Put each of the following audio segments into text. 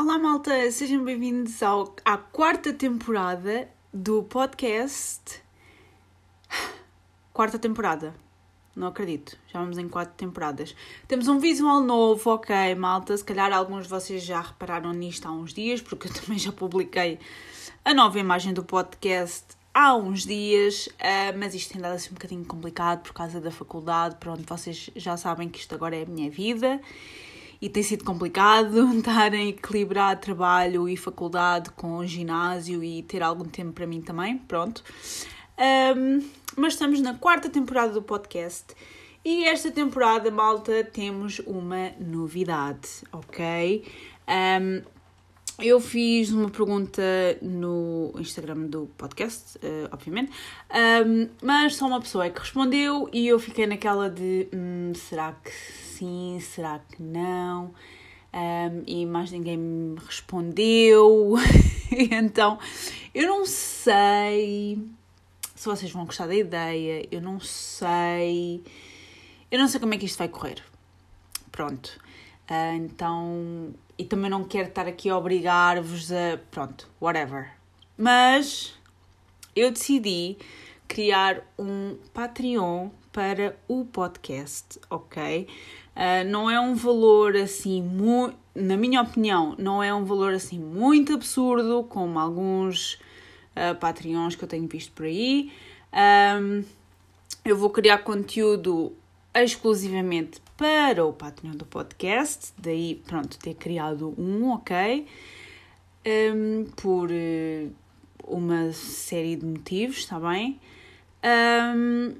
Olá, malta! Sejam bem-vindos ao, à quarta temporada do podcast. Quarta temporada. Não acredito, já vamos em quatro temporadas. Temos um visual novo, ok, malta. Se calhar alguns de vocês já repararam nisto há uns dias, porque eu também já publiquei a nova imagem do podcast há uns dias, uh, mas isto tem dado assim um bocadinho complicado por causa da faculdade. Pronto, vocês já sabem que isto agora é a minha vida e tem sido complicado estar a equilibrar trabalho e faculdade com ginásio e ter algum tempo para mim também, pronto. Um, mas estamos na quarta temporada do podcast e esta temporada, malta, temos uma novidade, ok? Um, eu fiz uma pergunta no Instagram do podcast, uh, obviamente, um, mas só uma pessoa é que respondeu e eu fiquei naquela de hum, será que sim, será que não? Um, e mais ninguém me respondeu. então, eu não sei se vocês vão gostar da ideia, eu não sei. Eu não sei como é que isto vai correr. Pronto. Uh, então, e também não quero estar aqui a obrigar-vos a. Pronto, whatever. Mas eu decidi criar um Patreon para o podcast, ok? Uh, não é um valor assim, na minha opinião, não é um valor assim muito absurdo, como alguns uh, Patreons que eu tenho visto por aí. Um, eu vou criar conteúdo exclusivamente para o Patreon do podcast, daí, pronto, ter criado um, ok? Um, por uh, uma série de motivos, está bem? Um,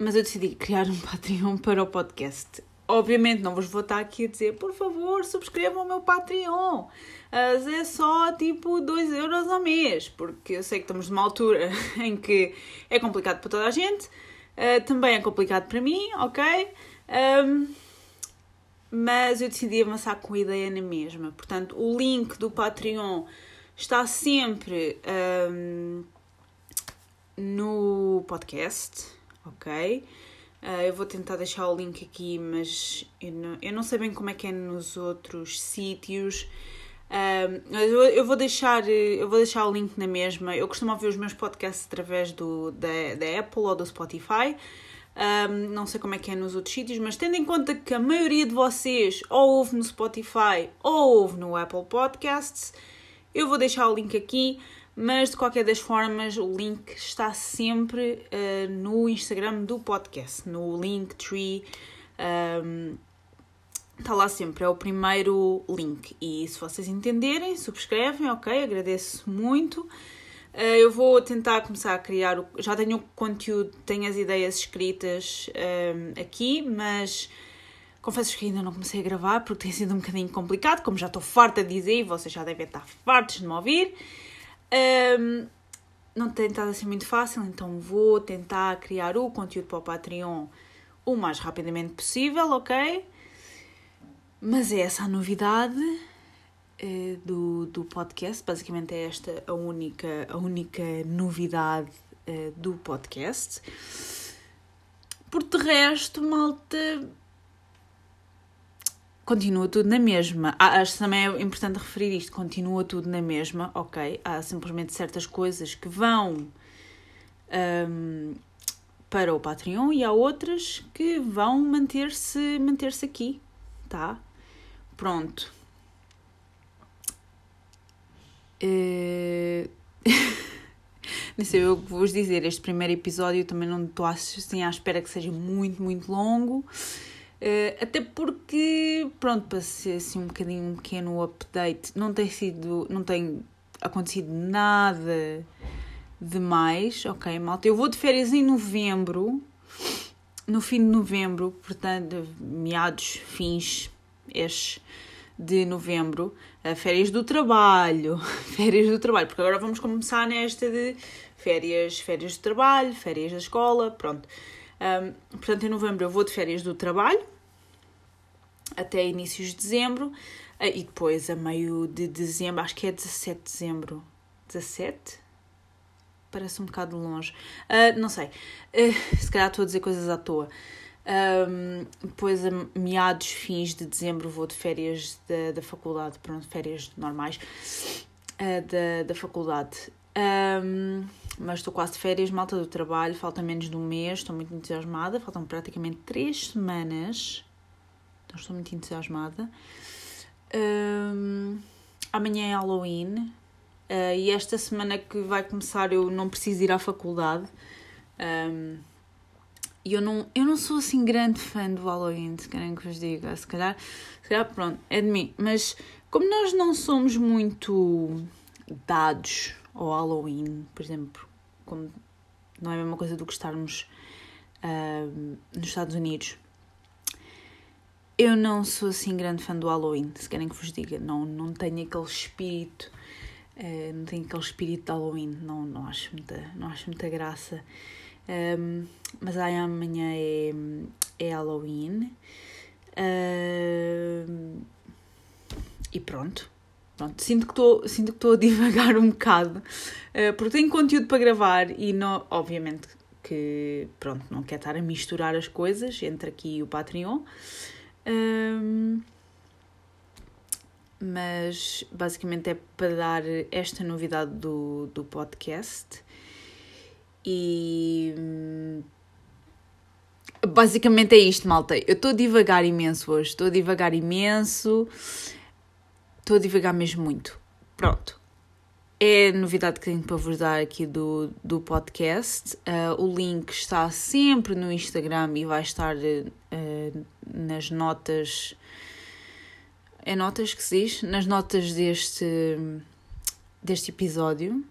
mas eu decidi criar um Patreon para o podcast. Obviamente não vos vou estar aqui a dizer, por favor, subscrevam o meu Patreon. Mas é só tipo 2 euros ao mês, porque eu sei que estamos numa altura em que é complicado para toda a gente, uh, também é complicado para mim, ok? Um, mas eu decidi avançar com a ideia na mesma. Portanto, o link do Patreon está sempre um, no podcast, ok? Uh, eu vou tentar deixar o link aqui, mas eu não, eu não sei bem como é que é nos outros sítios. Uh, eu, eu, vou deixar, eu vou deixar o link na mesma. Eu costumo ouvir os meus podcasts através do, da, da Apple ou do Spotify. Um, não sei como é que é nos outros sítios, mas tendo em conta que a maioria de vocês ou ouve no Spotify ou ouve no Apple Podcasts, eu vou deixar o link aqui mas de qualquer das formas o link está sempre uh, no Instagram do podcast, no Linktree. Um, está lá sempre, é o primeiro link. E se vocês entenderem, subscrevem, ok? Agradeço muito. Uh, eu vou tentar começar a criar. Já tenho o conteúdo, tenho as ideias escritas um, aqui, mas confesso que ainda não comecei a gravar porque tem sido um bocadinho complicado, como já estou farta de dizer e vocês já devem estar fartos de me ouvir. Um, não tem estado assim muito fácil, então vou tentar criar o conteúdo para o Patreon o mais rapidamente possível, ok? Mas é essa a novidade uh, do, do podcast. Basicamente é esta a única, a única novidade uh, do podcast. Por de resto, malta, continua tudo na mesma. Ah, acho também é importante referir isto: continua tudo na mesma, ok? Há simplesmente certas coisas que vão um, para o Patreon e há outras que vão manter-se manter -se aqui, tá? Pronto. Uh... não sei o que vos dizer. Este primeiro episódio também não estou assim à espera que seja muito, muito longo. Uh, até porque, pronto, para ser assim um bocadinho um pequeno update, não tem sido, não tem acontecido nada demais, ok, malta? Eu vou de férias em novembro, no fim de novembro, portanto, meados, fins, estes de novembro, uh, férias do trabalho, férias do trabalho, porque agora vamos começar nesta de férias, férias do trabalho, férias da escola, pronto. Um, portanto, em novembro eu vou de férias do trabalho até inícios de dezembro ah, e depois a meio de dezembro, acho que é 17 de dezembro. 17? Parece um bocado longe. Uh, não sei. Uh, se calhar estou a dizer coisas à toa. Um, depois, a meados, fins de dezembro, vou de férias da, da faculdade, pronto, férias normais uh, da, da faculdade. Um, mas estou quase de férias, malta do trabalho, falta menos de um mês, estou muito entusiasmada, faltam praticamente três semanas, então estou muito entusiasmada. Um, amanhã é Halloween uh, e esta semana que vai começar eu não preciso ir à faculdade. Um, e eu não, eu não sou assim grande fã do Halloween, se querem que vos diga. Se calhar, se calhar, pronto, é de mim. Mas como nós não somos muito dados ao Halloween, por exemplo, como não é a mesma coisa do que estarmos uh, nos Estados Unidos. Eu não sou assim grande fã do Halloween, se querem que vos diga. Não, não tenho aquele espírito, uh, não tenho aquele espírito de Halloween, não, não, acho, muita, não acho muita graça. Um, mas aí amanhã é, é Halloween. Uh, e pronto. Pronto, sinto que estou sinto que estou a divagar um bocado, uh, porque tenho conteúdo para gravar e não, obviamente que pronto, não quero estar a misturar as coisas entre aqui e o Patreon. Um, mas basicamente é para dar esta novidade do, do podcast e hum, basicamente é isto, malta. Eu estou a divagar imenso hoje, estou a divagar imenso, estou a divagar mesmo muito. Pronto. É a novidade que tenho para vos dar aqui do, do podcast. Uh, o link está sempre no Instagram e vai estar uh, nas notas. É notas que se diz? Nas notas deste, deste episódio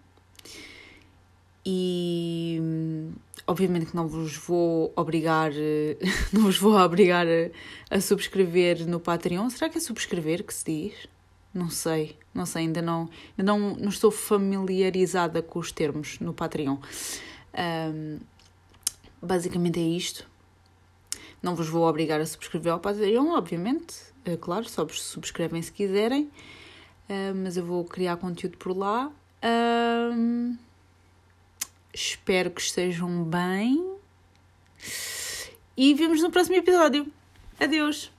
e obviamente que não vos vou obrigar não vos vou obrigar a, a, subscrever no Patreon será que é subscrever que se diz não sei não sei ainda não ainda não, não estou familiarizada com os termos no Patreon um, basicamente é isto não vos vou obrigar a subscrever ao Patreon obviamente é claro só subscrevem se quiserem uh, mas eu vou criar conteúdo por lá um, Espero que estejam bem. E vemos no próximo episódio. Adeus!